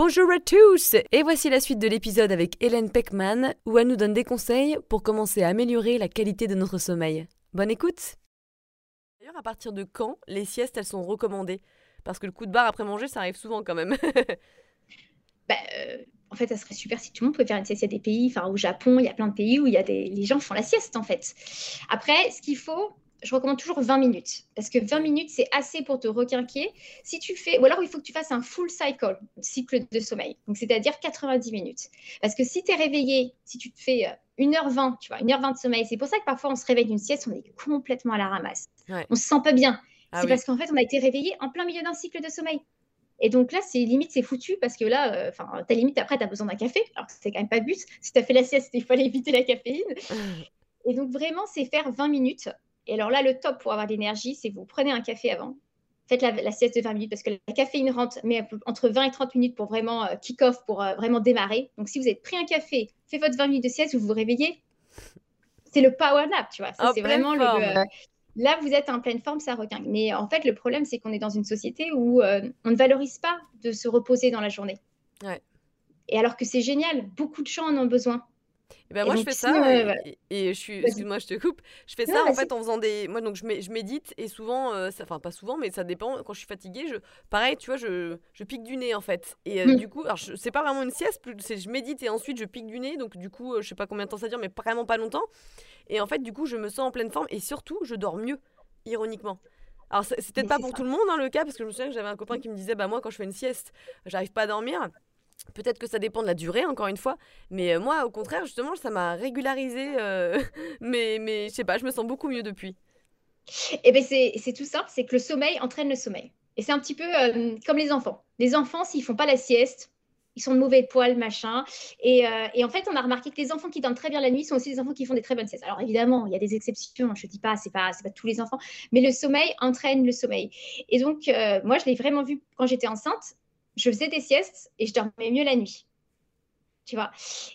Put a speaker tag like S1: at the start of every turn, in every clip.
S1: Bonjour à tous Et voici la suite de l'épisode avec Hélène Peckman où elle nous donne des conseils pour commencer à améliorer la qualité de notre sommeil. Bonne écoute D'ailleurs, à partir de quand les siestes elles sont recommandées? Parce que le coup de barre après manger ça arrive souvent quand même.
S2: bah, euh, en fait, ça serait super si tout le monde pouvait faire une sieste. Il y a des pays, enfin au Japon, il y a plein de pays où il y a des, les gens font la sieste en fait. Après, ce qu'il faut, je recommande toujours 20 minutes parce que 20 minutes c'est assez pour te requinquer. Si tu fais, ou alors il faut que tu fasses un full cycle, cycle de sommeil, donc c'est-à-dire 90 minutes. Parce que si tu es réveillé, si tu te fais 1h20, euh, tu vois, 1h20 de sommeil, c'est pour ça que parfois on se réveille d'une sieste, on est complètement à la ramasse. On se sent pas bien. Ah c'est parce qu'en fait on a été réveillé en plein milieu d'un cycle de sommeil. Et donc là, c'est limite, c'est foutu parce que là, euh, enfin, ta limite après, tu as besoin d'un café. Alors c'est quand même pas le but. Si tu as fait la sieste, il fallait éviter la caféine. Et donc vraiment, c'est faire 20 minutes et alors là, le top pour avoir de l'énergie, c'est vous prenez un café avant. Faites la, sieste de 20 minutes parce que la caféine rentre, mais entre 20 et 30 minutes pour vraiment euh, kick-off, pour euh, vraiment démarrer. Donc si vous avez pris un café, faites votre 20 minutes de sieste, vous vous réveillez. C'est le power nap, tu vois. c'est vraiment le. Euh, là, vous êtes en pleine forme, ça requinque. Mais en fait, le problème, c'est qu'on est dans une société où on ne valorise pas de se reposer dans la journée. Et alors que c'est génial, beaucoup de gens en ont besoin.
S1: Et ben moi je fais ça et, je suis excuse-moi je te coupe. Je fais ça en fait en faisant des moi donc je, je médite et souvent euh, enfin pas souvent mais ça dépend. Quand je suis fatiguée je pareil tu vois je, je pique du nez en fait. Et euh, mmh. du coup alors c'est pas vraiment une sieste c'est je médite et ensuite je pique du nez. Donc du coup euh, je sais pas combien de temps ça dure mais vraiment pas longtemps. Et en fait du coup je me sens en pleine forme et surtout je dors mieux ironiquement. Alors c'est peut-être pas pour tout le monde hein, le cas parce que je me souviens que j'avais un copain qui me disait bah moi quand je fais une sieste j'arrive pas à dormir Peut-être que ça dépend de la durée, encore une fois. Mais euh, moi, au contraire, justement, ça m'a régularisé. Euh, mais, mais je sais pas, je me sens beaucoup mieux depuis.
S2: Eh bien, c'est tout simple c'est que le sommeil entraîne le sommeil. Et c'est un petit peu euh, comme les enfants. Les enfants, s'ils font pas la sieste, ils sont de mauvais poils, machin. Et, en fait, on a remarqué que les enfants qui dorment très bien la nuit sont aussi des enfants qui font des très bonnes siestes. Alors évidemment, il y a des exceptions, je ne dis pas, c'est pas, pas tous les enfants, mais le sommeil entraîne le sommeil. Et donc, moi, je l'ai vraiment vu quand j'étais enceinte je faisais des siestes et je dormais mieux la nuit. Tu vois.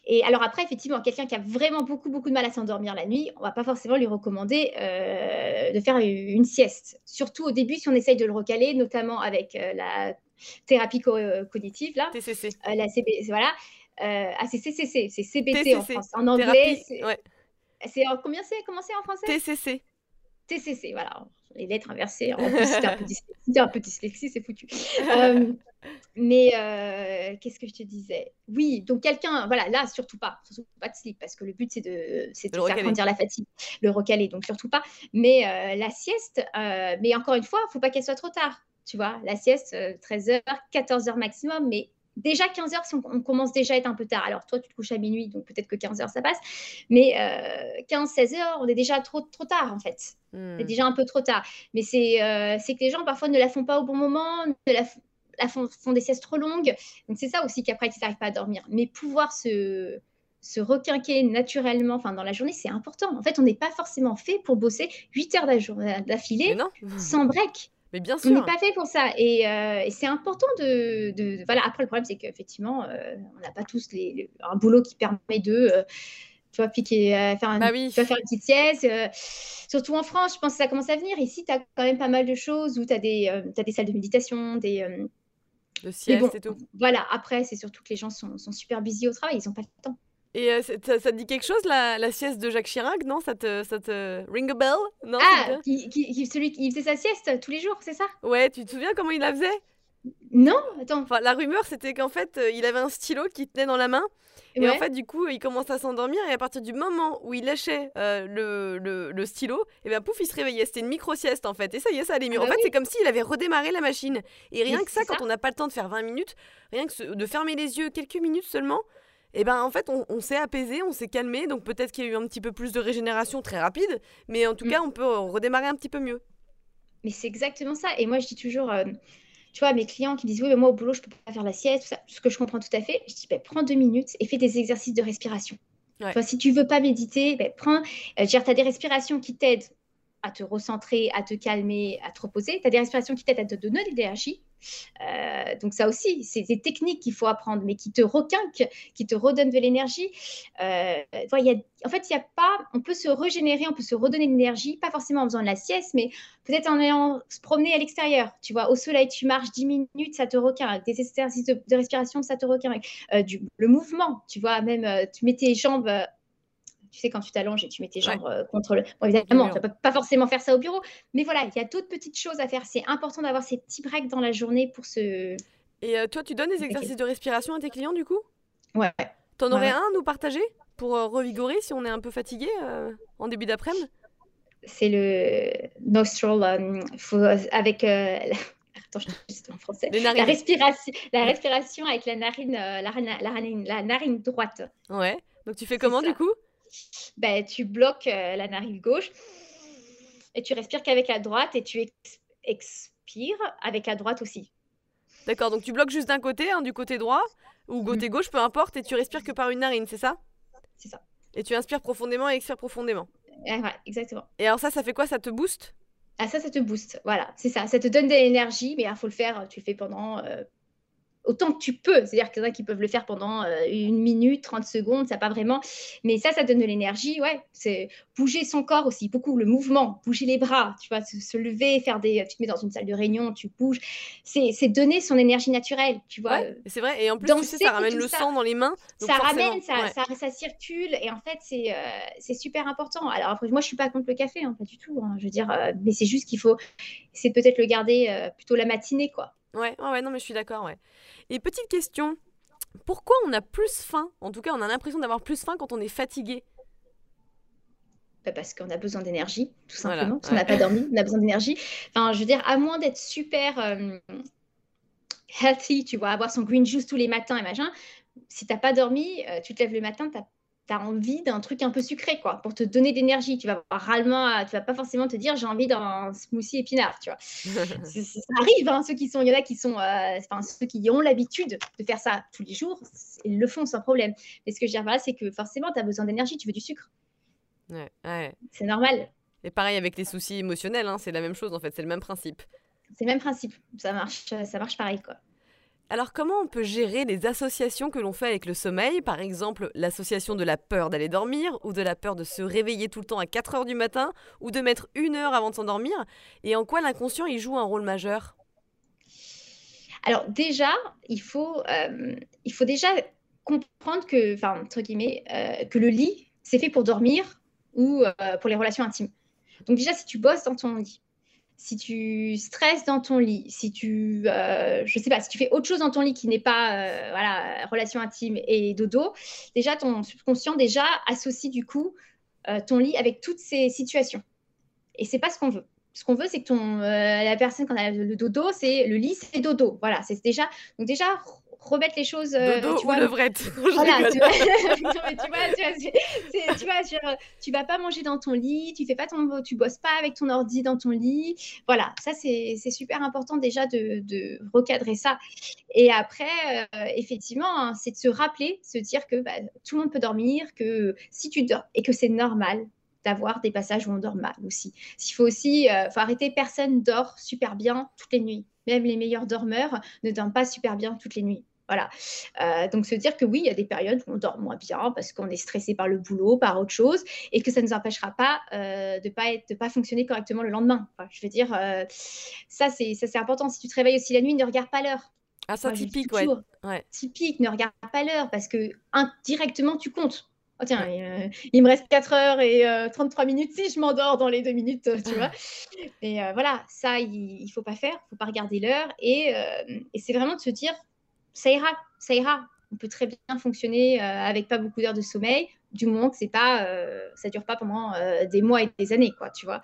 S2: Et alors après, effectivement, quelqu'un qui a vraiment beaucoup, beaucoup de mal à s'endormir la nuit, on va pas forcément lui recommander euh, de faire une sieste. Surtout au début, si on essaye de le recaler, notamment avec euh, la thérapie euh, cognitive, là.
S1: TCC.
S2: la CB, voilà. ah, c'est CCC, c'est CBT en France. En anglais, c'est ouais. combien c'est? Comment c'est en français?
S1: TCC.
S2: TCC, voilà les lettres inversées. En plus, c'était un, un, peu dyslexie, c'est foutu. Euh, mais euh, qu'est-ce que je te disais? Oui, donc quelqu'un, voilà, là, surtout pas, surtout pas de slip, parce que le but, c'est de, c'est de faire grandir la fatigue, le recaler, donc surtout pas. Mais euh, la sieste, mais encore une fois, il faut pas qu'elle soit trop tard. Tu vois, la sieste, 13h, 14h maximum, mais déjà 15 heures, si on, commence déjà à être un peu tard. Alors toi, tu te couches à minuit, donc peut-être que 15 heures, ça passe. Mais 15-16 heures, on est déjà trop, trop tard, en fait. C'est hmm. déjà un peu trop tard. Mais euh, c'est que les gens, parfois, ne la font pas au bon moment, ne la, font, font, des siestes trop longues. Donc, c'est ça aussi qu'après, ils n'arrivent pas à dormir. Mais pouvoir se, se requinquer naturellement enfin, dans la journée, c'est important. En fait, on n'est pas forcément fait pour bosser 8 heures d'affilée sans break.
S1: Mais bien sûr.
S2: On n'est pas fait pour ça. Et, euh, c'est important de, de, Voilà, après, le problème, c'est qu'effectivement, euh, on n'a pas tous les, un boulot qui permet de tu vois, piquer, euh, faire, bah tu vas faire une petite sieste. Euh, surtout en France, je pense que ça commence à venir. Ici, tu as quand même pas mal de choses où tu as, des, euh, as des salles de méditation, des.
S1: De sieste et tout.
S2: Voilà, après, c'est surtout que les gens sont, sont super busy au travail, ils n'ont pas le temps.
S1: Et ça, te dit quelque chose, la, la, sieste de Jacques Chirac, non? Ça te, ça te ring a bell non,
S2: Ah, qui, qui, celui qui faisait sa sieste tous les jours, c'est ça?
S1: Ouais, tu te souviens comment il la faisait?
S2: Non, attends.
S1: Enfin, la rumeur, c'était qu'en fait, il avait un stylo qu'il tenait dans la main et en fait, du coup, il commence à s'endormir et à partir du moment où il lâchait euh, le, le, stylo, et ben pouf, il se réveillait. C'était une micro-sieste en fait. Et ça y est, ça allait mieux. Ah en bah fait, c'est comme s'il avait redémarré la machine. Et rien que ça, quand on n'a pas le temps de faire 20 minutes, rien que de fermer les yeux quelques minutes seulement, et ben en fait, on, s'est apaisé, on s'est calmé. Donc peut-être qu'il y a eu un petit peu plus de régénération très rapide, mais en tout mm. cas, on peut redémarrer un petit peu mieux.
S2: Mais c'est exactement ça. Et moi, je dis toujours. Euh, tu vois, mes clients qui disent oui, mais moi au boulot, je peux pas faire la sieste, tout ça, ce que je comprends tout à fait. Je dis bah, prends deux minutes et fais des exercices de respiration. si tu veux pas méditer, ben, prends, euh, tu as des respirations qui t'aident à te recentrer, à te calmer, à te reposer. Tu as des respirations qui t'aident à te donner de l'énergie. Euh, donc ça aussi, c'est des techniques qu'il faut apprendre, mais qui te requinquent, qui te redonnent de l'énergie. Euh, en fait, il y a pas, on peut se régénérer, on peut se redonner de l'énergie, pas forcément en faisant de la sieste, mais peut-être en allant se promener à l'extérieur. Tu vois, au soleil, tu marches 10 minutes, ça te requinque. Des exercices de, respiration, ça te requinque. Euh, le mouvement, tu vois, même tu mets tes jambes tu sais, quand tu t'allonges et tu mets tes jambes euh, contre le. Bon, évidemment, tu ne peux pas forcément faire ça au bureau, mais voilà, il y a d'autres petites choses à faire. C'est important d'avoir ces petits breaks dans la journée pour se.
S1: Et euh, toi, tu donnes des exercices de respiration à tes clients du coup?
S2: Ouais.
S1: T'en aurais un à nous partager pour euh, revigorer si on est un peu fatigué en début d'après-midi?
S2: C'est le nostril avec. Attends, je en français. La respiration, la respiration avec la narine, la, la, la narine droite.
S1: Ouais. Donc tu fais comment du coup?
S2: Ben, tu bloques euh, la narine gauche et tu respires qu'avec la droite et tu expires avec la droite aussi.
S1: D'accord, donc tu bloques juste d'un côté, hein, du côté droit ou côté mm. gauche, peu importe, et tu respires que par une narine, c'est ça?
S2: C'est ça.
S1: Et tu inspires profondément et expires profondément.
S2: Ouais, exactement.
S1: Et alors ça, ça fait quoi? Ça te booste?
S2: Ah ça, ça te booste, voilà, c'est ça. Ça te donne de l'énergie, mais il faut le faire, tu le fais pendant euh, autant que tu peux. C'est-à-dire qu'il y en a qui peuvent le faire pendant euh, une minute, 30 secondes, ça pas vraiment. Mais ça, ça donne de l'énergie, ouais. C'est bouger son corps aussi, beaucoup le mouvement, bouger les bras, tu vois, se, lever, faire des. Tu te mets dans une salle de réunion, tu bouges. C'est donner son énergie naturelle, tu vois.
S1: c'est vrai. Et en plus, tu sais, ça ramène le sang dans les mains.
S2: ça ramène, ça, ça, circule. Et en fait, c'est euh, c'est super important. Alors après, moi, je suis pas contre le café, hein, pas du tout. Hein. je veux dire, euh, mais c'est juste qu'il faut. C'est peut-être le garder plutôt la matinée, quoi.
S1: Ouais, ouais, non, mais je suis d'accord, ouais. Et petite question, pourquoi on a plus faim? En tout cas, on a l'impression d'avoir plus faim quand on est fatigué.
S2: Bah, parce qu'on a besoin d'énergie, tout simplement. parce qu'on n'a pas dormi, on a besoin d'énergie. Enfin, je veux dire, à moins d'être super euh, healthy, tu vois, avoir son green juice tous les matins et machin, si tu n'as pas dormi, euh, tu te lèves le matin, tu tu as envie d'un truc un peu sucré, quoi, pour te donner d'énergie. Tu vas rarement, tu vas pas forcément te dire j'ai envie d'un smoothie épinard, tu vois. ça arrive, hein, ceux qui sont, il y en a qui sont, euh, enfin ceux qui ont l'habitude de faire ça tous les jours, ils le font sans problème. Mais ce que je veux dire c'est que forcément, tu as besoin d'énergie, tu veux du sucre.
S1: Ouais, ouais.
S2: C'est normal.
S1: Et pareil avec les soucis émotionnels, hein, c'est la même chose en fait, c'est le même principe.
S2: C'est le même principe, ça marche, ça marche pareil, quoi.
S1: Alors comment on peut gérer les associations que l'on fait avec le sommeil? Par exemple, l'association de la peur d'aller dormir ou de la peur de se réveiller tout le temps à 4 heures du matin ou de mettre une heure avant de s'endormir? Et en quoi l'inconscient y joue un rôle majeur?
S2: Alors déjà, il faut, euh, il faut déjà comprendre que, entre guillemets, euh, que le lit, c'est fait pour dormir ou euh, pour les relations intimes. Donc déjà, si tu bosses dans ton lit, si tu stresses dans ton lit, si tu, euh, je sais pas, si tu fais autre chose dans ton lit qui n'est pas, euh, voilà, relation intime et dodo, déjà ton subconscient déjà associe du coup euh, ton lit avec toutes ces situations. Et c'est pas ce qu'on veut. Ce qu'on veut, c'est que ton, la personne quand elle a le dodo, c'est le lit, c'est dodo. Voilà, c'est déjà, donc déjà remettre les choses.
S1: Euh, Dodo tu vois, ou levrette.
S2: Voilà, tu vois, tu vois, tu vois, tu vas pas manger dans ton lit, tu fais pas ton, tu bosses pas avec ton ordi dans ton lit. Voilà, ça c'est super important déjà de, de, recadrer ça. Et après, euh, effectivement, hein, c'est de se rappeler, se dire que bah, tout le monde peut dormir, que si tu dors et que c'est normal d'avoir des passages où on dort mal aussi. S'il faut aussi, euh, faut arrêter, personne dort super bien toutes les nuits. Même les meilleurs dormeurs ne dorment pas super bien toutes les nuits. Voilà. Euh, donc se dire que oui, il y a des périodes où on dort moins bien parce qu'on est stressé par le boulot, par autre chose, et que ça ne nous empêchera pas euh, de pas être, de pas fonctionner correctement le lendemain. je veux dire, euh, ça c'est ça c'est important. Si tu te réveilles aussi la nuit, ne regarde pas l'heure.
S1: Ah ça typique, ouais. ouais.
S2: Typique, ne regarde pas l'heure parce que indirectement tu comptes. Oh, tiens, il me reste 4 heures et 33 minutes si je m'endors dans les 2 minutes, tu vois. Et voilà, ça, il ne faut pas faire, il ne faut pas regarder l'heure. Et, et c'est vraiment de se dire, ça ira, ça ira. On peut très bien fonctionner euh, avec pas beaucoup d'heures de sommeil, du moment que c'est pas, euh, ça dure pas pendant euh, des mois et des années, quoi, tu vois.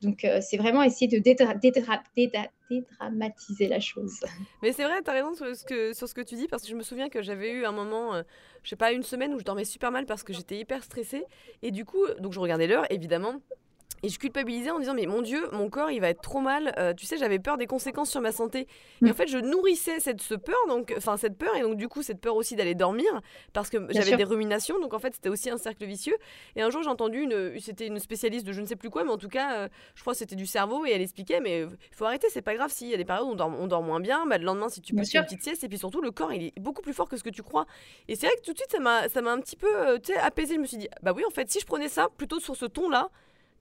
S2: Donc, c'est vraiment essayer de dédramatiser la chose.
S1: Mais c'est vrai, tu as raison sur ce, que, sur ce que tu dis, parce que je me souviens que j'avais eu un moment, je sais pas, une semaine où je dormais super mal parce que j'étais hyper stressée. Et du coup, donc je regardais l'heure, évidemment. Et je culpabilisais en disant mais mon Dieu, mon corps il va être trop mal. Euh, tu sais, j'avais peur des conséquences sur ma santé. Et en mm. fait, je nourrissais cette ce peur, donc enfin cette peur et donc du coup cette peur aussi d'aller dormir parce que j'avais des ruminations. Donc en fait, c'était aussi un cercle vicieux. Et un jour, j'ai entendu une, c'était une spécialiste de je ne sais plus quoi, mais en tout cas, euh, je crois que c'était du cerveau et elle expliquait mais il faut arrêter, c'est pas grave s'il y a des périodes où on dort, on dort moins bien. Bah, le lendemain, si tu peux une petite sieste et puis surtout le corps il est beaucoup plus fort que ce que tu crois. Et c'est vrai que tout de suite, ça m'a ça m'a un petit peu euh, apaisé. Je me suis dit bah oui en fait, si je prenais ça plutôt sur ce ton là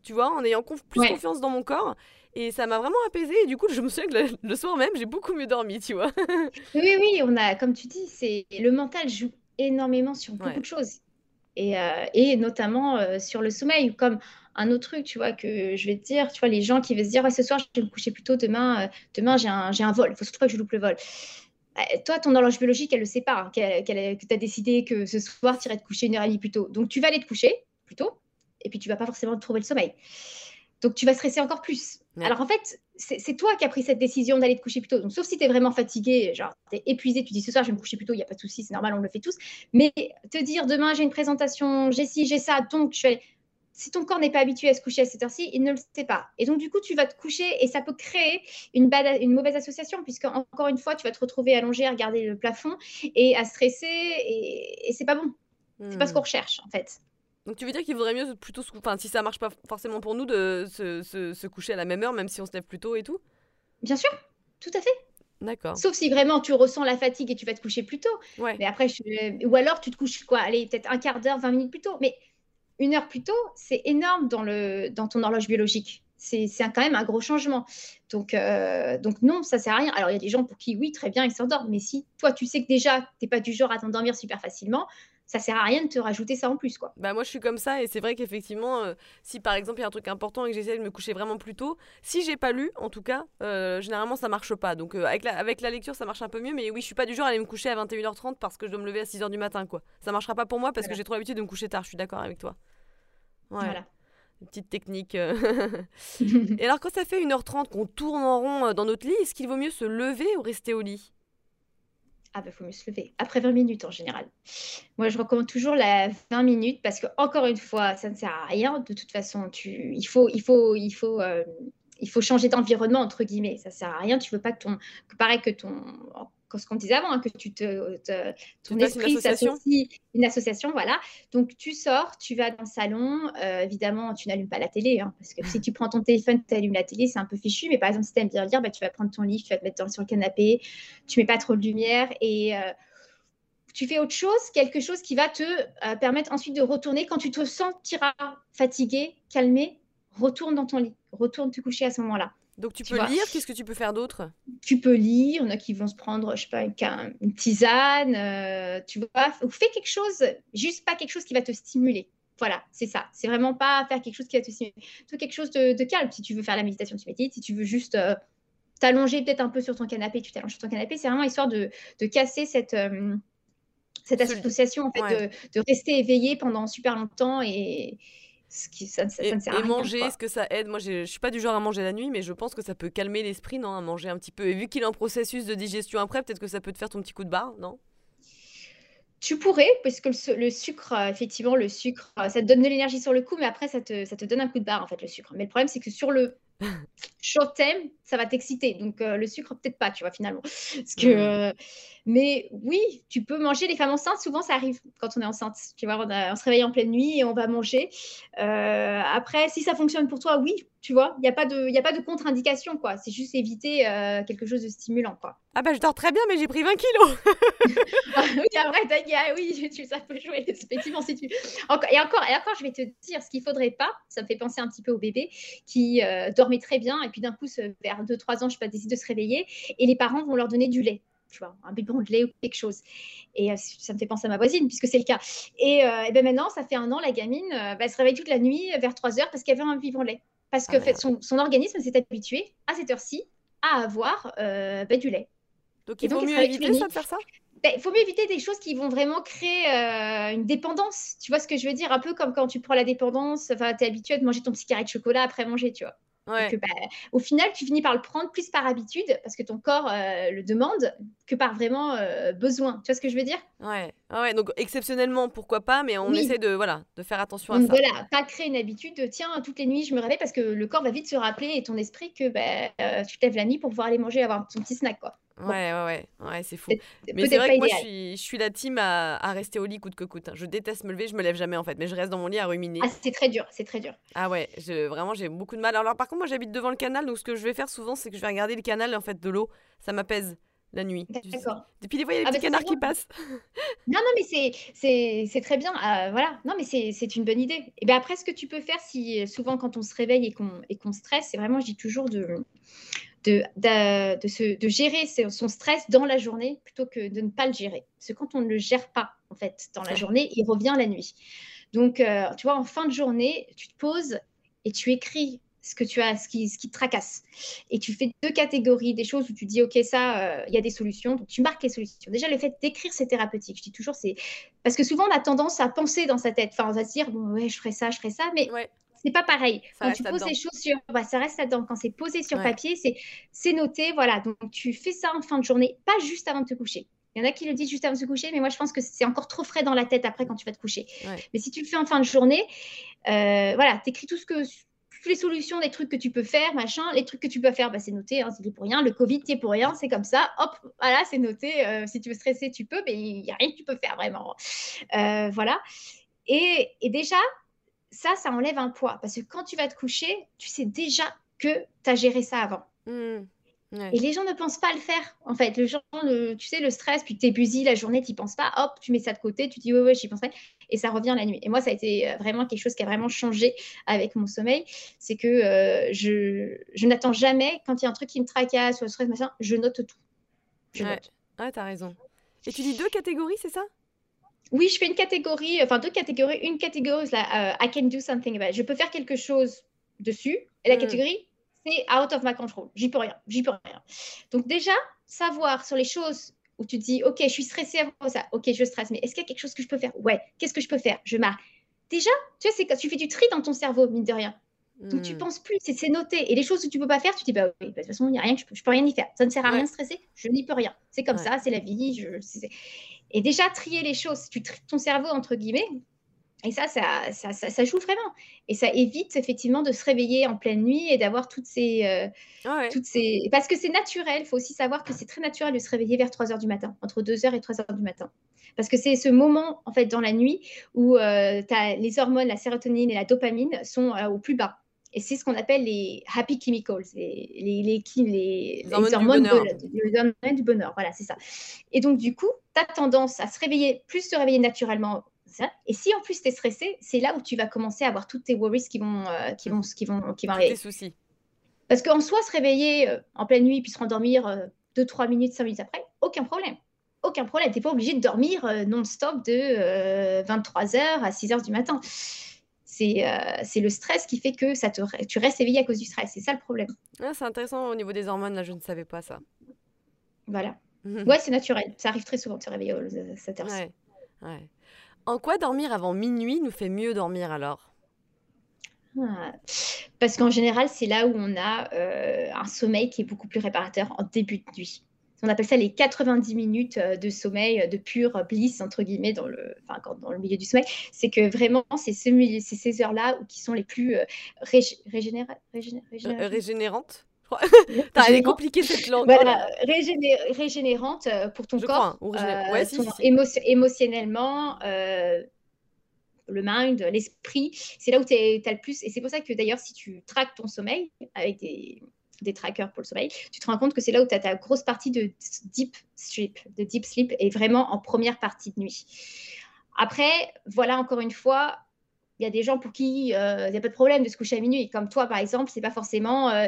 S1: tu vois, en ayant plus confiance dans mon corps. Et ça m'a vraiment apaisé. Et du coup, je me souviens que le, soir même, j'ai beaucoup mieux dormi, tu vois.
S2: oui, oui, on a, comme tu dis, c'est le mental joue énormément sur beaucoup de choses. Et, euh, et notamment euh, sur le sommeil, comme un autre truc, tu vois, que je vais te dire, tu vois, les gens qui vont se dire, ouais, ce soir, je vais me coucher plus tôt, demain, euh, demain j'ai un, un vol, il faut surtout pas que je loupe le vol. Bah, toi, ton horloge biologique, elle le sait pas, hein, que tu as décidé que ce soir, tu irais te coucher une heure et demie plus tôt. Donc, tu vas aller te coucher plus tôt, et puis tu vas pas forcément trouver le sommeil. Donc tu vas stresser encore plus. Alors en fait, c'est toi qui as pris cette décision d'aller te coucher plus tôt. Donc sauf si tu es vraiment fatigué, genre tu es épuisé, tu dis ce soir je vais me coucher plus tôt, il n'y a pas de souci, c'est normal, on le fait tous. Mais te dire demain j'ai une présentation, j'ai ci, j'ai ça, donc je vais... Si ton corps n'est pas habitué à se coucher à cette heure-ci, il ne le sait pas. Et donc, du coup, tu vas te coucher et ça peut créer une, une mauvaise association, puisque, encore une fois, tu vas te retrouver allongé à regarder le plafond et à stresser, et, et c'est pas bon. C'est pas ce hmm. qu'on recherche, en fait.
S1: Donc tu veux dire qu'il vaudrait mieux plutôt, enfin si ça marche pas forcément pour nous, de se, se, coucher à la même heure, même si on se lève plus tôt et tout?
S2: Bien sûr, tout à fait.
S1: D'accord.
S2: Sauf si vraiment tu ressens la fatigue et tu vas te coucher plus tôt.
S1: Ouais.
S2: Mais après, ou alors tu te couches quoi Allez, peut-être un quart d'heure, 20 minutes plus tôt. Mais une heure plus tôt, c'est énorme dans, le, dans ton horloge biologique. C'est quand même un gros changement. Donc, euh, donc non, ça sert à rien. Alors, il y a des gens pour qui, oui, très bien, ils s'endorment. Mais si toi, tu sais que déjà, tu n'es pas du genre à t'endormir super facilement, ça sert à rien de te rajouter ça en plus quoi.
S1: Bah moi je suis comme ça et c'est vrai qu'effectivement euh, si par exemple il y a un truc important et que j'essaie de me coucher vraiment plus tôt, si j'ai pas lu en tout cas, euh, généralement ça marche pas. Donc euh, avec, la, avec la lecture ça marche un peu mieux mais oui je suis pas du genre à aller me coucher à 21h30 parce que je dois me lever à 6h du matin quoi. Ça marchera pas pour moi parce que j'ai trop l'habitude de me coucher tard, je suis d'accord avec toi. Voilà. Une petite technique. et alors quand ça fait 1h30 qu'on tourne en rond dans notre lit, est-ce qu'il vaut mieux se lever ou rester au lit?
S2: Ah ben, faut mieux se lever. Après 20 minutes en général. Moi, je recommande toujours la 20 minutes parce que, encore une fois, ça ne sert à rien. De toute façon, euh, il faut changer d'environnement, entre guillemets. Ça ne sert à rien. Tu veux pas que ton. Que pareil que ton ce qu'on disait avant, hein, que tu te, ton esprit s'associe, une association, voilà. Donc tu sors, tu vas dans le salon, euh, évidemment tu n'allumes pas la télé, hein, parce que si tu prends ton téléphone, tu allumes la télé, c'est un peu fichu, mais par exemple si tu aimes bien lire, bah, tu vas prendre ton livre, tu vas te mettre sur le canapé, tu mets pas trop de lumière et... Euh, tu fais autre chose, quelque chose qui va te euh, permettre ensuite de retourner. Quand tu te sentiras fatigué, calmé, retourne dans ton lit, retourne te coucher à ce moment-là.
S1: Donc tu, peux lire, qu'est-ce que tu peux faire d'autre?
S2: Tu peux lire, il y en a qui vont se prendre, je sais pas, une, tisane, euh, tu vois, ou fais quelque chose, juste pas quelque chose qui va te stimuler. Voilà, c'est ça. C'est vraiment pas faire quelque chose qui va te stimuler. Fais quelque chose de, calme. Si tu veux faire la méditation, tu médites. Si tu veux juste euh, t'allonger peut-être un peu sur ton canapé, tu t'allonges sur ton canapé. C'est vraiment histoire de, casser cette, euh, cette association, en fait, de, de, rester éveillé pendant super longtemps et, qui, ça, ça,
S1: et,
S2: ne sert à
S1: manger, est-ce que ça aide? Moi, je suis pas du genre à manger la nuit, mais je pense que ça peut calmer l'esprit, non? À manger un petit peu. Et vu qu'il est en processus de digestion après, peut-être que ça peut te faire ton petit coup de barre, non?
S2: Tu pourrais, parce que le, sucre, euh, effectivement, le sucre, euh, ça te donne de l'énergie sur le coup, mais après, ça te, ça te donne un coup de barre, en fait, le sucre. Mais le problème, c'est que sur le term, ça va t'exciter. Donc euh, le sucre, peut-être pas, tu vois, finalement. Parce que, euh, mais oui, tu peux manger. Les femmes enceintes, souvent, ça arrive quand on est enceinte. Tu vois, on, se réveille en pleine nuit et on va manger. Euh, après, si ça fonctionne pour toi, oui, tu vois, il n'y a pas de, a pas de contre-indication, quoi. C'est juste éviter quelque chose de stimulant, quoi.
S1: Ah bah je dors très bien, mais j'ai pris 20 kilos.
S2: oui, après, ah, oui, tu, ça peut jouer. Effectivement, si tu... et, encore, et encore, je vais te dire, ce qu'il faudrait pas, ça me fait penser un petit peu au bébé qui dormait très bien et puis d'un coup, vers 2-3 ans, je sais pas, décide de se réveiller et les parents vont leur donner du lait. Tu vois, un biberon de lait ou quelque chose. Et euh, ça me fait penser à ma voisine, puisque c'est le cas. Et, euh, et ben maintenant, ça fait un an, la gamine, euh, bah, elle se réveille toute la nuit vers 3 heures parce qu'elle veut un biberon de lait. Parce que ah, fait, son, son, organisme s'est habitué à cette heure-ci à avoir bah, du lait.
S1: Donc il vaut mieux éviter ça de faire ça?
S2: Il faut mieux éviter des choses qui vont vraiment créer une dépendance. Tu vois ce que je veux dire? Un peu comme quand tu prends la dépendance, enfin, tu es habitué à manger ton petit carré de chocolat après manger, tu vois. Que, bah, au final, tu finis par le prendre plus par habitude parce que ton corps euh, le demande que par vraiment euh, besoin. Tu vois ce que je veux dire?
S1: Ouais. ouais, donc exceptionnellement, pourquoi pas, mais on essaie de, voilà, de faire attention à ça.
S2: Voilà, pas créer une habitude de tiens, toutes les nuits je me réveille parce que le corps va vite se rappeler et ton esprit que bah, euh, tu te lèves la nuit pour pouvoir aller manger, avoir ton petit snack. quoi.
S1: Ouais, ouais, ouais, ouais c'est fou. Mais c'est vrai que moi, je suis, je suis la team à, à, rester au lit coûte que coûte. Hein. Je déteste me lever, je me lève jamais en fait, mais je reste dans mon lit à ruminer.
S2: Ah, c'est très dur, c'est très dur.
S1: Ah ouais, je, vraiment, j'ai beaucoup de mal. Alors, par contre, moi, j'habite devant le canal, donc ce que je vais faire souvent, c'est que je vais regarder le canal en fait de l'eau. Ça m'apaise la nuit. D'accord. Depuis des fois, il y a des ah, petits bah, canards qui passent.
S2: Non, non, mais c'est très bien. Euh, voilà. Non, mais c'est une bonne idée. Et bien après, ce que tu peux faire, si souvent quand on se réveille et qu'on qu'on stresse, c'est vraiment, je dis toujours de de, de, de, gérer son stress dans la journée plutôt que de ne pas le gérer. Parce que quand on ne le gère pas, en fait, dans la journée, il revient la nuit. Donc, euh, tu vois, en fin de journée, tu te poses et tu écris ce que tu as, ce qui, ce qui te tracasse. Et tu fais deux catégories, des choses où tu dis, OK, ça, euh, il y a des solutions. Donc, tu marques les solutions. Déjà, le fait d'écrire, c'est thérapeutique. Je dis toujours, c'est. Parce que souvent, on a tendance à penser dans sa tête. Enfin, on va se dire, bon, ouais, je ferai ça, je ferai ça. Mais c'est pas pareil. quand tu poses les choses sur, bah, ça reste là-dedans. Quand c'est posé sur papier, c'est, c'est noté, voilà. Donc tu fais ça en fin de journée, pas juste avant de te coucher. Il y en a qui le disent juste avant de se coucher, mais moi je pense que c'est encore trop frais dans la tête après quand tu vas te coucher. Mais si tu le fais en fin de journée, euh, voilà, écris tout ce que toutes les solutions des trucs que tu peux faire, machin. Les trucs que tu peux faire, bah, c'est noté, hein, c'est pour rien. Le Covid, c'est pour rien, c'est comme ça. Hop, voilà, c'est noté. Euh, si tu veux stresser, tu peux, mais il n'y a rien que tu peux faire vraiment. Euh, voilà. Et, et, déjà, ça, ça enlève un poids. Parce que quand tu vas te coucher, tu sais déjà que tu as géré ça avant. Mmh. Et les gens ne pensent pas à le faire. En fait, le genre, tu sais, le stress, puis tu es busy la journée, tu n'y penses pas. Hop, tu mets ça de côté, tu dis, ouais, ouais, j'y penserai. Et ça revient la nuit. Et moi, ça a été euh, vraiment quelque chose qui a vraiment changé avec mon sommeil. C'est que euh, je, je n'attends jamais, quand il y a un truc qui me tracasse ou un stress, machin, je note tout.
S1: Je ouais, note. t'as raison. Et tu dis deux catégories, c'est ça?
S2: Oui, je fais une catégorie, enfin deux catégories. Une catégorie, là, euh, I can do something about Je peux faire quelque chose dessus. Et la hmm. catégorie, c'est out of my control. J'y peux rien. J'y peux rien. Donc déjà, savoir sur les choses où tu te dis, OK, je suis stressée avant ça. OK, je stresse. Mais est-ce qu'il y a quelque chose que je peux faire? Ouais. Qu'est-ce que je peux faire? Je marque. Déjà, tu vois, c'est quand tu fais du tri dans ton cerveau, mine de rien. Donc tu hmm. penses plus, c'est noté. Et les choses que tu peux pas faire, tu te dis bah oui, bah, de toute façon, il n'y a rien, je peux, peux rien y faire. Ça ne sert à rien de stresser, je n'y peux rien. C'est comme ça, c'est la vie. Je, et déjà, trier les choses, tu tries ton cerveau, entre guillemets, et ça ça, ça, ça, joue vraiment. Et ça évite effectivement de se réveiller en pleine nuit et d'avoir toutes ces, euh, ah toutes ces... Parce que c'est naturel, il faut aussi savoir que c'est très naturel de se réveiller vers 3 heures du matin, entre 2 heures et 3 heures du matin. Parce que c'est ce moment, en fait, dans la nuit où euh, as les hormones, la sérotonine et la dopamine sont euh, au plus bas. Et c'est ce qu'on appelle les happy chemicals, les, les, les, les, les hormones, du, du bonheur. Voilà, c'est ça. Et donc, du coup, tu as tendance à se réveiller, plus se réveiller naturellement. Ça. Et si en plus tu es stressé, c'est là où tu vas commencer à avoir toutes tes worries qui vont, euh, qui vont, qui vont, qui vont arriver.
S1: soucis.
S2: Parce qu'en soi, se réveiller euh, en pleine nuit puis se rendormir 2, euh, 3 minutes, 5 minutes après, aucun problème. Aucun problème. Tu n'es pas obligé de dormir non-stop de 23h à 6h du matin. Euh, c'est le stress qui fait que ça te, tu restes éveillé à cause du stress. C'est ça le problème.
S1: Ah, c'est intéressant au niveau des hormones, là, je ne savais pas ça.
S2: Voilà. ouais, c'est naturel. Ça arrive très souvent de se réveiller à cette heure
S1: ouais. ouais. En quoi dormir avant minuit nous fait mieux dormir alors?
S2: Ah, Parce qu'en général, c'est là où on a euh, un sommeil qui est beaucoup plus réparateur en début de nuit on appelle ça les 90 minutes euh, de sommeil, euh, de pure bliss, entre guillemets, dans le, enfin, dans le milieu du sommeil. C'est que vraiment, c'est ce, ces heures-là qui sont les plus euh, régénérantes.
S1: Elle est compliquée cette langue.
S2: Voilà, régénérante pour ton corps, émotionnellement, le mind, l'esprit. C'est là où tu as le plus. Et c'est pour ça que d'ailleurs, si tu traques ton sommeil avec des, des trackers pour le sommeil, tu te rends compte que c'est là où tu as ta grosse partie de deep sleep, de deep sleep, et vraiment en première partie de nuit. Après, voilà, encore une fois, il y a des gens pour qui euh, il n'y a pas de problème de se coucher à minuit. Comme toi, par exemple, c'est pas forcément. Euh,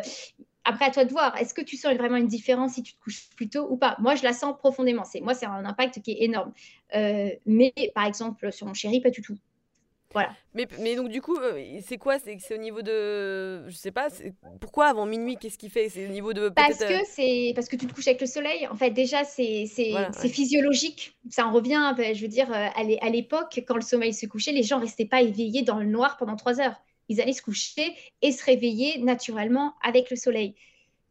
S2: après, à toi de voir, est-ce que tu sens vraiment une différence si tu te couches plus tôt ou pas? Moi, je la sens profondément. C'est moi, c'est un impact qui est énorme. Euh, mais par exemple, sur mon chéri, pas du tout. Voilà.
S1: Mais, mais donc, du coup, euh, c'est quoi? C'est au niveau de. Je sais pas, pourquoi avant minuit Qu'est-ce qu'il fait? C'est au niveau de.
S2: Parce que, euh, c'est parce que tu te couches avec le soleil. En fait, déjà, c'est physiologique. Ça en revient, je veux dire, euh, à l'époque, quand le sommeil se couchait, les gens restaient pas éveillés dans le noir pendant trois heures. ils allaient se coucher et se réveiller naturellement avec le soleil.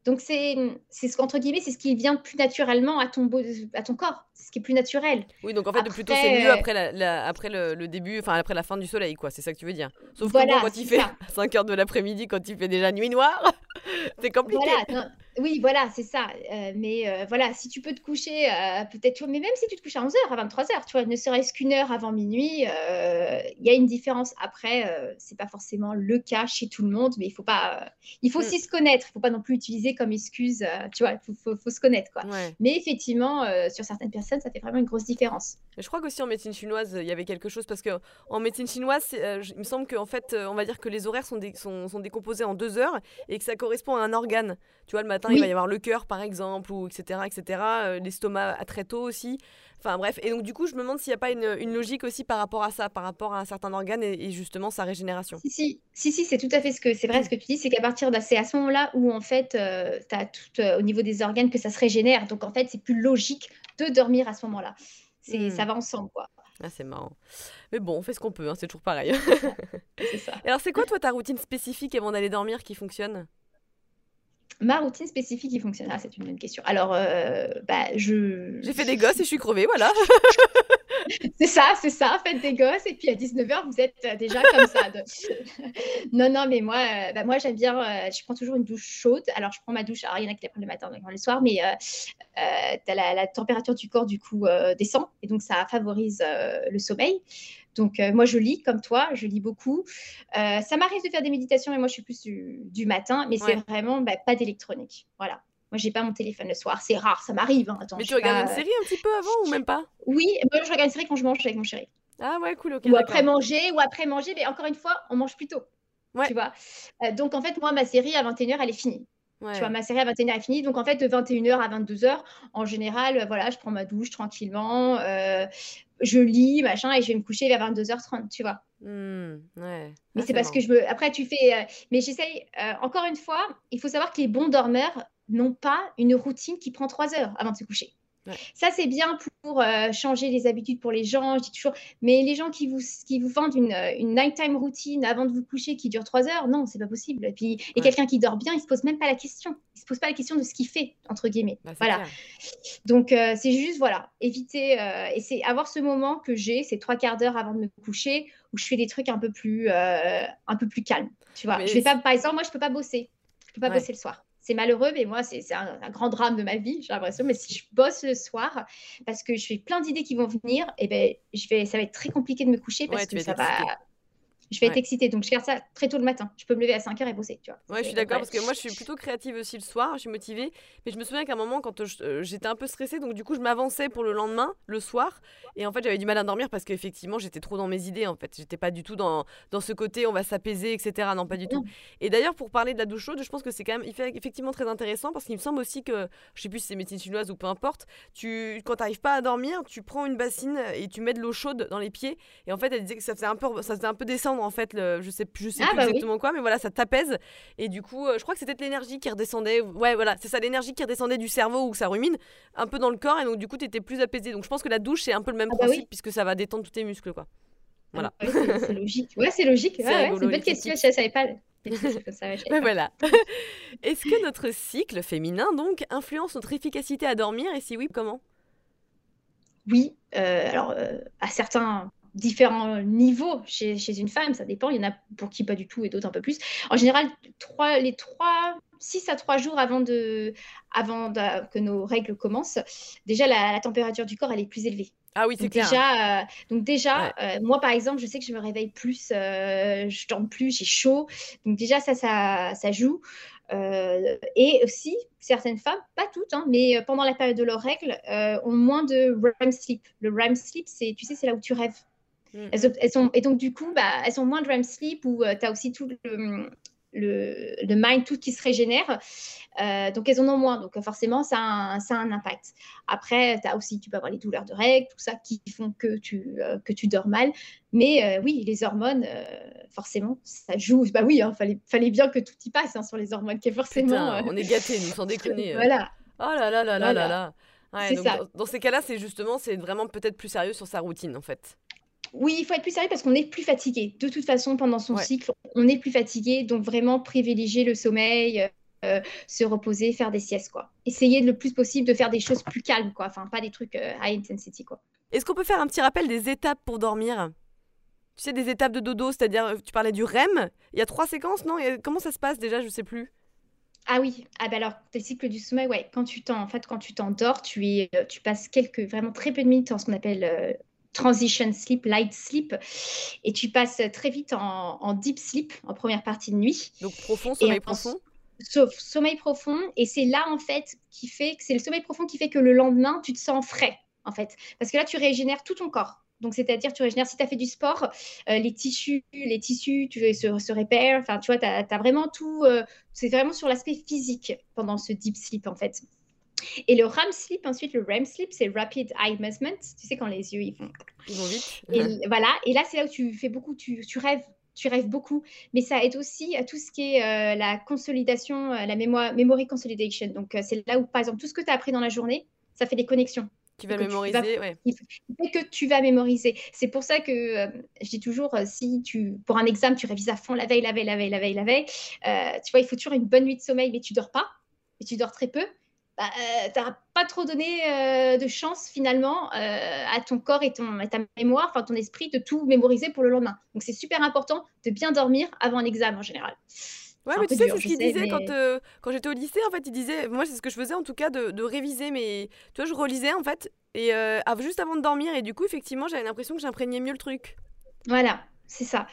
S2: Donc, c'est ce qu'entre guillemets, c'est ce qui vient plus naturellement à ton, à ton corps, c'est ce qui est plus naturel.
S1: Oui, donc en fait, plutôt c'est mieux après, la, après le, début, enfin après la fin du soleil, quoi, c'est ça que tu veux dire. Sauf que quand il fait à 5 h de l'après-midi, quand il fait déjà nuit noire, c'est compliqué.
S2: Voilà, oui, voilà, c'est ça. Euh, mais euh, voilà, si tu peux te coucher, euh, peut-être, mais même si tu te couches à 11h, à 23h, tu vois, ne serait-ce qu'une heure avant minuit, il y a une différence. Après, c'est pas forcément le cas chez tout le monde, mais il faut pas, il faut mm. aussi se connaître. Il faut pas non plus utiliser comme excuse, tu vois, il faut, se connaître, quoi. Mais effectivement, sur certaines personnes, ça fait vraiment une grosse différence.
S1: Je crois qu'aussi en médecine chinoise, il y avait quelque chose parce que en médecine chinoise, il me semble qu'en fait, on va dire que les horaires sont, sont, sont décomposés en deux heures et que ça correspond à un organe. Tu vois, le matin, il va y avoir le cœur, par exemple, ou etc., etc. Euh, l'estomac à très tôt aussi. Enfin bref, et donc du coup, je me demande s'il n'y a pas une, une, logique aussi par rapport à ça, par rapport à un certain organe et, justement sa régénération.
S2: Si, si, si, si c'est tout à fait ce que c'est vrai ce que tu dis, c'est qu'à partir de c'est à ce moment-là où en fait, euh, tu as tout euh, au niveau des organes que ça se régénère. Donc en fait, c'est plus logique de dormir à ce moment-là. C'est, hmm. Ça va ensemble, quoi.
S1: Ah, c'est marrant. Mais bon, on fait ce qu'on peut, hein, c'est toujours pareil. c'est ça. alors, c'est quoi, toi, ta routine spécifique avant d'aller dormir qui fonctionne?
S2: Ma routine spécifique qui fonctionne ah, C'est une bonne question. Alors, euh, bah, je.
S1: J'ai fait des gosses et je suis crevée, voilà.
S2: c'est ça, c'est ça. Faites des gosses et puis à 19h, vous êtes euh, déjà comme ça. non, non, mais moi, euh, bah, moi j'aime bien. je prends toujours une douche chaude. Alors, je prends ma douche. Alors, il y en a qui la prennent le matin, d'autres le soir, mais la, la, température du corps, du coup, descend. Et donc, ça favorise le sommeil. Donc, euh, moi, je lis comme toi, je lis beaucoup. Euh, ça m'arrive de faire des méditations, mais moi, je suis plus du, matin, mais c'est vraiment bah, pas d'électronique. Voilà. Moi, j'ai pas mon téléphone le soir. C'est rare, ça m'arrive. Hein.
S1: mais tu regardes une série un petit peu avant ou même pas?
S2: Oui, moi, je regarde une série quand je mange avec mon chéri.
S1: Ah ouais, cool, ok.
S2: Ou après manger, ou après manger, mais encore une fois, on mange plus tôt. Ouais. Tu vois? Euh, Donc, en fait, moi, ma série à 21h, elle est finie. Tu vois, ma série à 21h est finie. Donc, en fait, de 21h à 22h, en général, voilà, je prends ma douche tranquillement je lis, machin, et je vais me coucher vers 22h30, tu vois. Mmh, mais ah, c'est parce que je veux. Après, tu fais. Euh, mais j'essaye. Euh, encore une fois, il faut savoir que les bons dormeurs n'ont pas une routine qui prend 3 heures avant de se coucher. Ça, c'est bien pour euh, changer les habitudes pour les gens, je dis toujours. Mais les gens qui vous, qui vous vendent une, une nighttime routine avant de vous coucher qui dure trois heures, non, c'est pas possible. Et puis, et quelqu'un qui dort bien, il se pose même pas la question. Il se pose pas la question de ce qu'il fait, entre guillemets. Bah, voilà. Donc, euh, c'est juste, voilà, éviter. Euh, et c'est avoir ce moment que j'ai, ces trois quarts d'heure avant de me coucher, où je fais des trucs un peu plus, un peu plus calmes. Tu vois, je vais pas, par exemple, moi, je peux pas bosser. Je peux pas bosser le soir c'est malheureux, mais moi, c'est un, grand drame de ma vie, j'ai l'impression. Mais si je bosse le soir, parce que je fais plein d'idées qui vont venir, et eh ben, je vais, ça va être très compliqué de me coucher parce que ça va, je vais être excitée. Donc, je garde ça très tôt le matin. Je peux me lever à 5 h et bosser, tu vois.
S1: Ouais, je suis d'accord parce que moi, je suis plutôt créative aussi le soir. Je suis motivée. Mais je me souviens qu'à un moment, quand euh, j'étais un peu stressée, donc du coup, je m'avançais pour le lendemain, le soir. Et en fait, j'avais du mal à dormir parce qu'effectivement, j'étais trop dans mes idées. En fait, j'étais pas du tout dans, dans ce côté, on va s'apaiser, etc. Non, pas du tout. Et d'ailleurs, pour parler de la douche chaude, je pense que c'est quand même effectivement très intéressant parce qu'il me semble aussi que, je sais plus si c'est médecine chinoise ou peu importe, tu, quand tu n'arrives pas à dormir, tu prends une bassine et tu mets de l'eau chaude dans les pieds. Et en fait, elle disait que ça faisait un peu, ça faisait un peu descendre en fait, le, je sais je sais ah, plus bah exactement quoi, mais voilà, ça t'apaise. Et du coup, euh, je crois que c'était l'énergie qui redescendait. Ouais, voilà, c'est ça, l'énergie qui redescendait du cerveau ou ça rumine un peu dans le corps. Et donc, du coup, tu étais plus apaisé. Donc, je pense que la douche, c'est un peu le même ah, bah principe puisque ça va détendre tous tes muscles, quoi. Voilà.
S2: Ah, c'est logique. Ouais, c'est logique. c'est une bonne question. Je savais pas.
S1: voilà. Est-ce que notre cycle féminin donc influence notre efficacité à dormir? Et si oui, comment?
S2: Oui. Euh, alors, euh, à certains différents niveaux chez, chez, une femme, ça dépend. Il y en a pour qui pas du tout et d'autres un peu plus. En général, trois, les trois, 6 à 3 jours avant, de, avant que nos règles commencent, déjà la, température du corps elle est plus élevée.
S1: Ah oui, c'est
S2: clair. Déjà, euh, donc déjà, euh, moi par exemple, je sais que je me réveille plus, euh, je dors plus, j'ai chaud. Donc déjà ça, ça, ça joue. et aussi, certaines femmes, pas toutes, hein, mais pendant la période de leurs règles, ont moins de REM sleep. Le REM sleep, c'est, tu sais, c'est là où tu rêves. Mm. Elles, sont, et donc, du coup, bah, elles ont moins de REM sleep où euh, tu as aussi tout le, le, le, mind, tout qui se régénère. Euh, donc, elles en ont moins. Donc, forcément, ça a un, ça a un impact. Après, tu as aussi, tu peux avoir les douleurs de règles, tout ça qui font que tu, euh, que tu dors mal. Mais oui, les hormones, forcément, ça joue. Bah oui, il hein, fallait, fallait bien que tout y passe hein, sur les hormones, qui est forcément.
S1: on est gâtés, nous, sans déconner.
S2: voilà.
S1: Oh là là là là là là. Ouais, donc, Dans, dans, ces cas-là, c'est justement, c'est vraiment peut-être plus sérieux sur sa routine, en fait.
S2: Oui, il faut être plus sérieux parce qu'on est plus fatigué. De toute façon, pendant son cycle, on est plus fatigué. Donc, vraiment privilégier le sommeil, euh, se reposer, faire des siestes, quoi. Essayer le plus possible de faire des choses plus calmes, quoi. Enfin, pas des trucs euh, high intensity, quoi.
S1: Est-ce qu'on peut faire un petit rappel des étapes pour dormir? Tu sais, des étapes de dodo, c'est-à-dire, euh, tu parlais du REM. Il y a trois séquences, non? Comment ça se passe déjà? Je sais plus.
S2: Ah oui, ah ben alors, le cycle du sommeil, ouais, quand tu t'en, en fait, quand tu t'endors, tu, es, tu passes quelques, vraiment très peu de minutes en ce qu'on appelle transition sleep, light sleep, et tu passes très vite en, deep sleep, en première partie de nuit.
S1: Donc profond, sommeil profond?
S2: Sauf sommeil profond, et c'est là en fait qui fait que c'est le sommeil profond qui fait que le lendemain tu te sens frais en fait, parce que là tu régénères tout ton corps. Donc, c'est-à-dire, tu régénères, si tu as fait du sport, euh, les tissus, les tissus tu se, se repèrent. Enfin, tu vois, tu as, vraiment tout. Euh, c'est vraiment sur l'aspect physique pendant ce deep sleep, en fait. Et le REM sleep, ensuite, le REM sleep, c'est Rapid Eye Movement. Tu sais, quand les yeux, ils font.
S1: Ils vont vite.
S2: Et, voilà. Et là, c'est là où tu fais beaucoup, tu, tu rêves tu rêves beaucoup, mais ça aide aussi à tout ce qui est euh, la consolidation, euh, la mémoire, memory consolidation. Donc, euh, c'est là où, par exemple, tout ce que tu as appris dans la journée, ça fait des connexions.
S1: Tu vas mémoriser,
S2: oui. Il fait que tu vas mémoriser. C'est pour ça que je dis toujours, si tu, pour un examen, tu révises à fond la veille, la veille, la veille, la veille, la veille, tu vois, il faut toujours une bonne nuit de sommeil, mais tu dors pas, et tu dors très peu. Bah, euh, tu pas trop donné euh, de chance finalement euh, à ton corps et, ton, ta mémoire, enfin ton esprit, de tout mémoriser pour le lendemain. Donc c'est super important de bien dormir avant un examen en général.
S1: Ouais, mais tu sais, c'est ce qu'il disait quand, quand j'étais au lycée, en fait, il disait, moi c'est ce que je faisais en tout cas, de, de réviser, mais tu vois, je relisais en fait, et juste avant de dormir, et du coup, effectivement, j'avais l'impression que j'imprégnais mieux le truc.
S2: Voilà, c'est ça.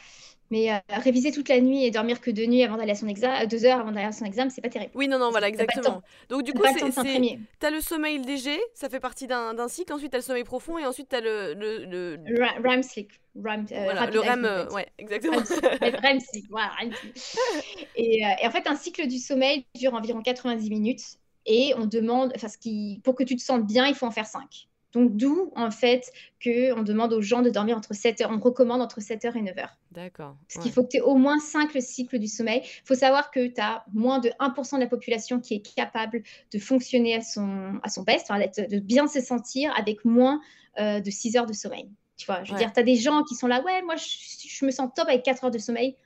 S2: Mais euh, réviser toute la nuit et dormir que deux nuits avant d'aller à son examen, deux heures avant d'aller à son examen, c'est pas terrible.
S1: Oui, non, non, voilà, exactement. Donc du coup, c'est, t'as le sommeil léger, ça fait partie d'un, cycle. Ensuite, t'as le sommeil profond et ensuite t'as le le, le...
S2: REM sleep.
S1: REM, euh, voilà, le REM, euh, ouais, exactement.
S2: REM sleep, voilà, REM sleep. Et, et, en fait, un cycle du sommeil dure environ 90 minutes et on demande, enfin, ce qui, pour que tu te sentes bien, il faut en faire 5. Donc, d'où, en fait, qu'on demande aux gens de dormir entre 7 heures. On recommande entre 7 heures et 9 heures.
S1: D'accord.
S2: Parce qu'il faut que tu aies au moins 5 cycles du sommeil. Il faut savoir que tu as moins de 1% de la population qui est capable de fonctionner à son, à son best, de bien se sentir avec moins euh, de 6 heures de sommeil. Tu vois, je veux dire, tu as des gens qui sont là, ouais, moi, je, je me sens top avec 4 heures de sommeil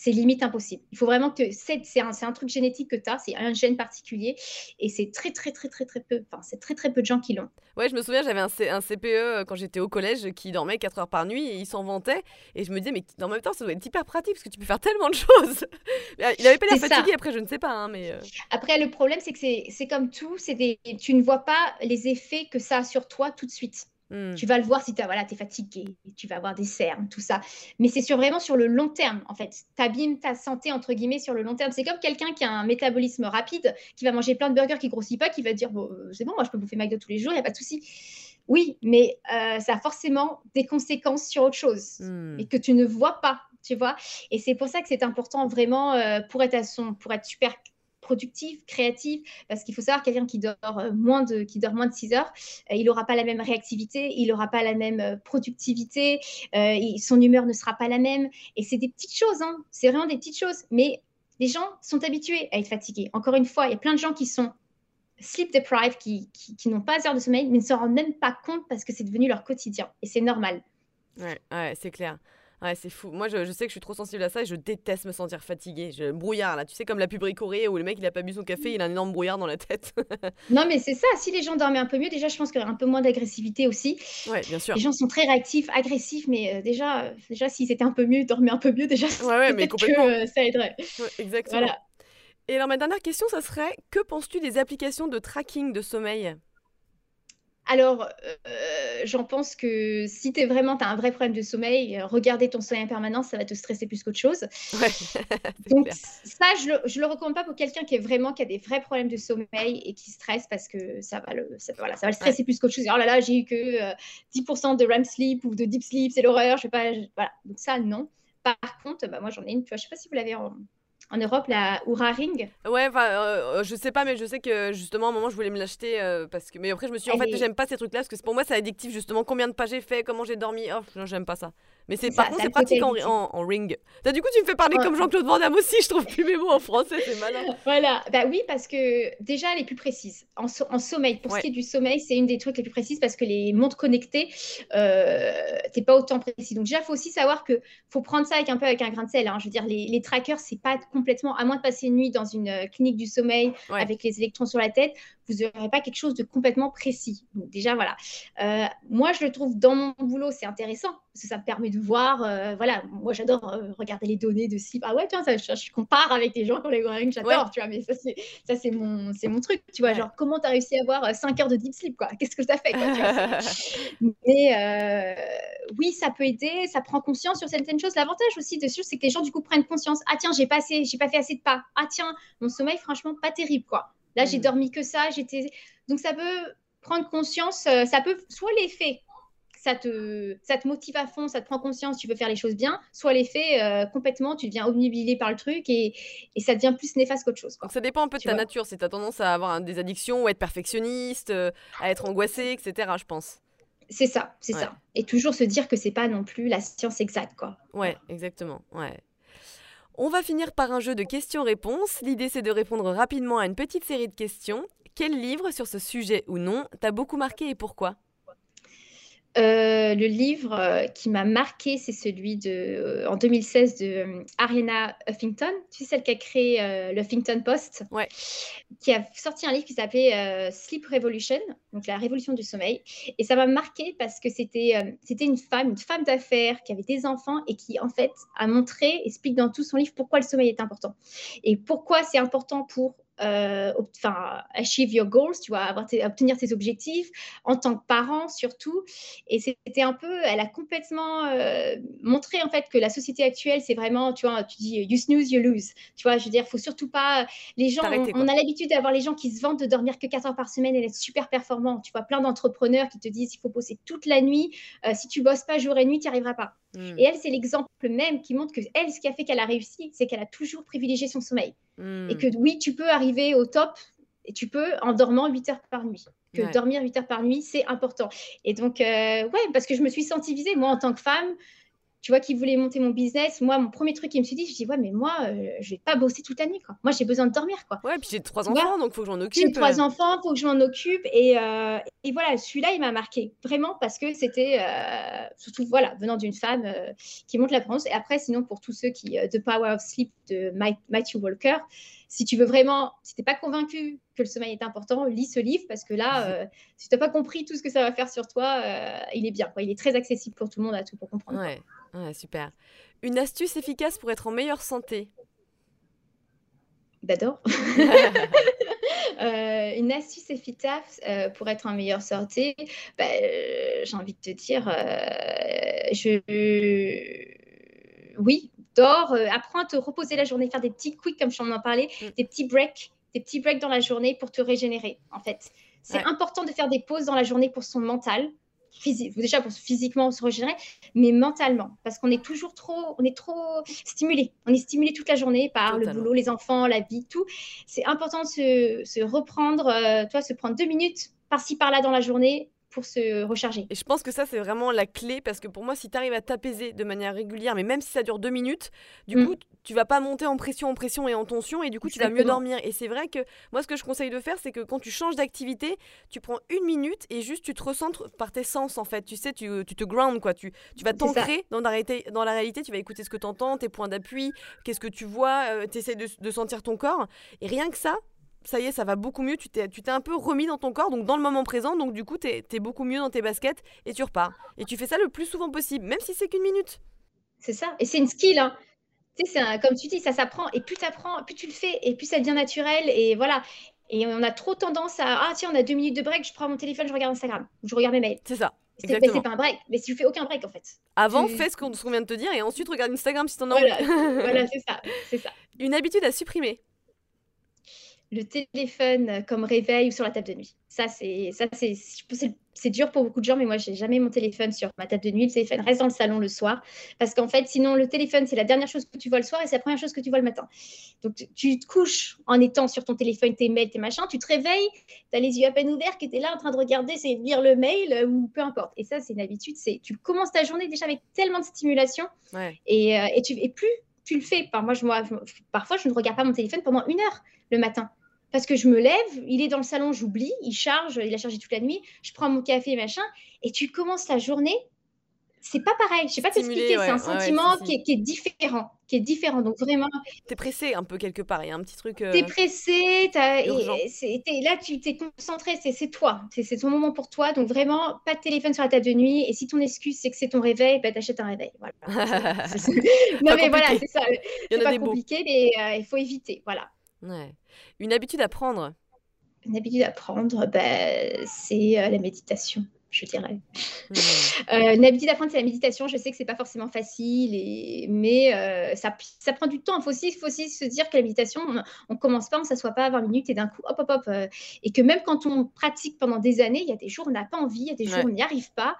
S2: c'est limite impossible. Il faut vraiment que c'est un, un, truc génétique que tu as, c'est un gène particulier et c'est très très très très très peu, enfin c'est très très peu de gens qui l'ont.
S1: Ouais, je me souviens, j'avais un, un, CPE euh, quand j'étais au collège qui dormait 4 heures par nuit et il s'en vantait et je me disais mais en même temps ça doit être hyper pratique parce que tu peux faire tellement de choses. il avait pas l'air fatigué après, je ne sais pas hein, mais euh.
S2: Après le problème c'est que c'est comme tout, c'est tu ne vois pas les effets que ça a sur toi tout de suite. Hmm. Tu vas le voir si tu voilà, es fatigué, tu vas avoir des cernes, tout ça. Mais c'est sur, vraiment sur le long terme, en fait. Tu abîmes ta santé, entre guillemets, sur le long terme. C'est comme quelqu'un qui a un métabolisme rapide, qui va manger plein de burgers, qui grossit pas, qui va dire bon, euh, c'est bon, moi je peux bouffer McDo tous les jours, il n'y a pas de souci. Oui, mais euh, ça a forcément des conséquences sur autre chose hmm. et que tu ne vois pas, tu vois. Et c'est pour ça que c'est important vraiment euh, pour, être à son, pour être super productive, créative, parce qu'il faut savoir quelqu'un qui dort euh, moins de qui dort moins de 6 heures, euh, il n'aura pas la même réactivité, il n'aura pas la même euh, productivité, son humeur ne sera pas la même. Et c'est des petites choses, hein. c'est vraiment des petites choses. Mais les gens sont habitués à être fatigués. Encore une fois, il y a plein de gens qui sont sleep deprived, qui, n'ont pas heures de sommeil, mais ne se rendent même pas compte parce que c'est devenu leur quotidien. Et c'est normal.
S1: Ouais, ouais c'est clair. Ouais, c'est fou. Moi, je, sais que je suis trop sensible à ça et je déteste me sentir fatiguée. Je brouillard, là. Tu sais, comme la pub Corée où le mec, il a pas bu son café, il a un énorme brouillard dans la tête.
S2: non, mais c'est ça. Si les gens dormaient un peu mieux, déjà, je pense qu'il y aurait un peu moins d'agressivité aussi.
S1: Ouais, bien sûr.
S2: Les gens sont très réactifs, agressifs, mais euh, déjà, euh, déjà s'ils étaient un peu mieux, dormaient un peu mieux, déjà,
S1: ouais, ouais, mais complètement.
S2: Que, euh, ça aiderait.
S1: exactement. Voilà. Et alors, ma dernière question, ça serait que penses-tu des applications de tracking de sommeil?
S2: Alors, euh, j'en pense que si tu vraiment, as un vrai problème de sommeil, euh, regarder ton sommeil en permanence, ça va te stresser plus qu'autre chose. Donc, ça, je le, le recommande pas pour quelqu'un qui est vraiment, qui a des vrais problèmes de sommeil et qui stresse parce que ça va le, ça, voilà, ça va le stresser plus qu'autre chose. Oh là là, j'ai eu que 10% euh, de REM sleep ou de deep sleep, c'est l'horreur, je vais pas, voilà. Donc, ça, non. Par contre, bah, moi, j'en ai une, tu vois, je sais pas si vous l'avez en, en Europe, la Oura Ring.
S1: Ouais, enfin, euh, je sais pas, mais je sais que justement, à un moment, je voulais me l'acheter euh, parce que. Mais après, je me suis dit, en fait, j'aime pas ces trucs-là parce que pour moi, c'est addictif, justement. Combien de pas j'ai fait, comment j'ai dormi. Oh, non, j'aime pas ça. Mais c'est par contre, c'est pratique en, en, ring. du coup, tu me fais parler comme Jean-Claude Van Damme aussi, je trouve plus mes mots en français, c'est malin.
S2: Voilà, bah oui, parce que déjà, elle est plus précise. En, en sommeil, pour ce qui est du sommeil, c'est une des trucs les plus précises parce que les montres connectées, euh, t'es pas autant précis. Donc déjà, il faut aussi savoir que faut prendre ça avec un peu avec un grain de sel. Hein. Je veux dire, les, les trackers, c'est pas complètement, à moins de passer une nuit dans une euh, clinique du sommeil avec les électrons sur la tête, vous n'aurez pas quelque chose de complètement précis. Donc déjà, voilà. Euh, moi, je le trouve dans mon boulot, c'est intéressant parce que ça me permet de voir. Euh, voilà, moi, j'adore euh, regarder les données de slip. Ah ouais, tu vois, ça, je, compare avec des gens qui ont les wearing, j'adore, tu vois, mais ça, c'est, ça, c'est, mon, c'est mon truc, tu vois. Genre, comment tu as réussi à avoir 5 heures de deep sleep, quoi? Qu'est-ce que tu as fait Mais oui, ça peut aider, ça prend conscience sur certaines choses. L'avantage aussi dessus, c'est que les gens, du coup, prennent conscience. Ah tiens, j'ai pas, j'ai pas fait assez de pas. Ah tiens, mon sommeil, franchement, pas terrible, quoi. Là, j'ai mm. dormi que ça. J'étais donc ça peut prendre conscience. Euh, ça peut soit l'effet, ça te ça te motive à fond, ça te prend conscience, tu peux faire les choses bien. Soit l'effet euh, complètement, tu deviens obnubilé par le truc et, et ça devient plus néfaste qu'autre chose.
S1: Ça dépend un peu de ta nature. Si tu as tendance à avoir des addictions ou à être perfectionniste, euh, à être angoissé, etc. Je pense.
S2: C'est ça, c'est ça. Et toujours se dire que c'est pas non plus la science exacte, quoi.
S1: Ouais, exactement. Ouais. On va finir par un jeu de questions-réponses. L'idée c'est de répondre rapidement à une petite série de questions. Quel livre sur ce sujet ou non t'a beaucoup marqué et pourquoi?
S2: Euh, le livre euh, qui m'a marqué, c'est celui de, euh, en 2016 de Ariana Huffington, tu sais, celle qui a créé le Huffington Post,
S1: ouais.
S2: qui a sorti un livre qui s'appelait Sleep Revolution, donc la révolution du sommeil. Et ça m'a marqué parce que c'était c'était une femme, une femme d'affaires qui avait des enfants et qui, en fait, a montré, explique dans tout son livre pourquoi le sommeil est important. Et pourquoi c'est important pour euh, enfin, achieve your goals, tu vois, avoir obtenir tes objectifs en tant que parent surtout. Et c'était un peu, elle a complètement euh, montré en fait que la société actuelle, c'est vraiment, tu vois, tu dis you snooze, you lose. Tu vois, je veux dire, faut surtout pas. Les gens, on, a l'habitude d'avoir les gens qui se vantent de dormir que 4 heures par semaine et d'être super performants. Tu vois, plein d'entrepreneurs qui te disent il faut bosser toute la nuit. Euh, si tu bosses pas jour et nuit, tu n'y arriveras pas. Hmm. Et elle, c'est l'exemple même qui montre que elle, ce qui a fait qu'elle a réussi, c'est qu'elle a toujours privilégié son sommeil. Et que oui, tu peux arriver au top et tu peux en dormant 8 heures par nuit. Que dormir 8 heures par nuit, c'est important. Et donc, euh, ouais, parce que je me suis sentie visée, moi, en tant que femme, tu vois, qui voulait monter mon business, moi, mon premier truc qui me suis dit, je dis, ouais, mais moi, je euh, je vais pas bosser toute la nuit, quoi. Moi, j'ai besoin de dormir, quoi.
S1: Ouais, puis j'ai trois enfants, donc il faut que j'en occupe.
S2: J'ai trois euh. enfants, il faut que je m'en occupe. Et, euh, et voilà, celui-là, il m'a marqué, vraiment, parce que c'était, surtout, voilà, venant d'une femme qui monte la France. Et après, sinon, pour tous ceux qui, The Power of Sleep de Matthew Walker, si tu veux vraiment, si tu n'es pas convaincu que le sommeil est important, lis ce livre parce que là, si tu n'as pas compris tout ce que ça va faire sur toi, il est bien. Quoi. Il est très accessible pour tout le monde à tout pour comprendre.
S1: Ouais. Ouais, super. Une astuce efficace pour être en meilleure santé?
S2: J'adore. Euh, une astuce efficace euh, pour être en meilleure santé, bah, euh, j'ai envie de te dire, je... oui, dors, apprends à te reposer la journée, faire des petits quicks comme je t'en en parlais, mm. des petits breaks, des petits breaks dans la journée pour te régénérer, en fait. C'est important de faire des pauses dans la journée pour son mental, physique, déjà pour physiquement se régénérer, mais mentalement, parce qu'on est toujours trop, on est trop stimulé. On est stimulé toute la journée par le boulot, les enfants, la vie, tout. C'est important de se, reprendre, euh, toi, se prendre deux minutes par-ci par-là dans la journée pour se recharger.
S1: Et je pense que ça, c'est vraiment la clé parce que pour moi, si tu arrives à t'apaiser de manière régulière, mais même si ça dure deux minutes, du mm. coup, tu vas pas monter en pression, en pression et en tension et du coup, tu vas mieux dormir. Et c'est vrai que moi, ce que je conseille de faire, c'est que quand tu changes d'activité, tu prends une minute et juste tu te recentres par tes sens en fait. Tu sais, tu, tu te ground quoi. Tu, tu vas t'ancrer dans, la réalité, dans la réalité, tu vas écouter ce que tu entends, tes points d'appui, qu'est-ce que tu vois, euh, tu essaies de, de sentir ton corps. Et rien que ça, ça y est, ça va beaucoup mieux, tu t'es, tu t'es un peu remis dans ton corps, donc dans le moment présent, donc du coup, tu es, beaucoup mieux dans tes baskets et tu repars. Et tu fais ça le plus souvent possible, même si c'est qu'une minute.
S2: C'est ça, et c'est une skill, hein. Tu sais, c'est comme tu dis, ça s'apprend, et plus tu apprends, plus tu le fais, et plus ça devient naturel, et voilà. Et on a trop tendance à, ah tiens, on a deux minutes de break, je prends mon téléphone, je regarde Instagram, je regarde mes mails.
S1: C'est ça.
S2: C'est, c'est pas un break, mais si tu fais aucun break en fait.
S1: Avant, fais ce qu'on, vient de te dire et ensuite regarde Instagram si t'en as
S2: envie. voilà c'est ça, c'est ça.
S1: Une habitude à supprimer
S2: le téléphone comme réveil ou sur la table de nuit. Ça, c'est, ça, c'est, c'est dur pour beaucoup de gens, mais moi, j'ai jamais mon téléphone sur ma table de nuit. Le téléphone reste dans le salon le soir, parce qu'en fait, sinon, le téléphone, c'est la dernière chose que tu vois le soir et c'est la première chose que tu vois le matin. Donc, tu, te couches en étant sur ton téléphone, tes mails, tes machins, tu te réveilles, tu as les yeux à peine ouverts, qui étaient là en train de regarder, c'est lire le mail euh, ou peu importe. Et ça, c'est une habitude. C'est, tu commences ta journée déjà avec tellement de stimulation et, euh, et, tu, et plus tu le fais. Par moi, je, moi, parfois, je ne regarde pas mon téléphone pendant une heure le matin parce que je me lève, il est dans le salon, j'oublie, il charge, il a chargé toute la nuit, je prends mon café, machin, et tu commences la journée. C'est pas pareil, je sais pas t'expliquer, c'est un sentiment qui, est, différent, qui est différent. Donc vraiment.
S1: T'es pressé un peu quelque part, il y a un petit truc.
S2: Euh... T'es pressé, et, là tu t'es concentré, c'est toi, c'est ton moment pour toi. Donc vraiment, pas de téléphone sur la table de nuit. Et si ton excuse c'est que c'est ton réveil, bah, t'achètes un réveil. Voilà. non mais voilà, c'est ça. C'est pas compliqué, mais euh, il faut éviter. Voilà.
S1: Ouais. Une habitude à prendre?
S2: Une habitude à prendre, bah, c'est euh, la méditation, je dirais. Mmh. Euh, une habitude à prendre, c'est la méditation. Je sais que c'est pas forcément facile, et... mais euh, ça, ça, prend du temps. Il faut aussi, faut aussi se dire que la méditation, on, ne commence pas, on s'assoit pas à 20 minutes et d'un coup, hop, hop, hop. et que même quand on pratique pendant des années, il y a des jours où on n'a pas envie, il y a des jours où on n'y arrive pas.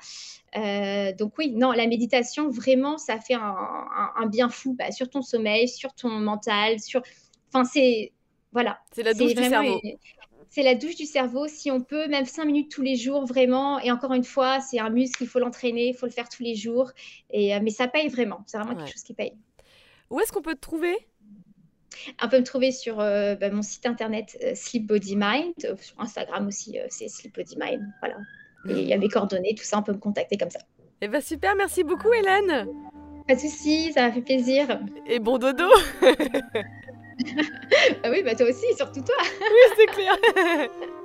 S2: donc oui, non, la méditation, vraiment, ça fait un, bien fou bah, sur ton sommeil, sur ton mental, sur... Enfin, c'est voilà.
S1: C'est la douche du cerveau.
S2: C'est la douche du cerveau. Si on peut, même cinq minutes tous les jours, vraiment. Et encore une fois, c'est un muscle, il faut l'entraîner, il faut le faire tous les jours. Et, euh, mais ça paye vraiment. C'est vraiment quelque chose qui paye.
S1: Où est-ce qu'on peut te trouver?
S2: On peut me trouver sur euh, bah, mon site internet euh, Sleep Body Mind, sur Instagram aussi, c'est Sleep Body Mind. Voilà. Et il y a mes coordonnées, tout ça, on peut me contacter comme ça.
S1: Eh bien super, merci beaucoup Hélène.
S2: Pas de soucis, ça m'a fait plaisir.
S1: Et bon dodo
S2: ah oui, bah toi aussi, surtout toi.
S1: oui, c'est clair.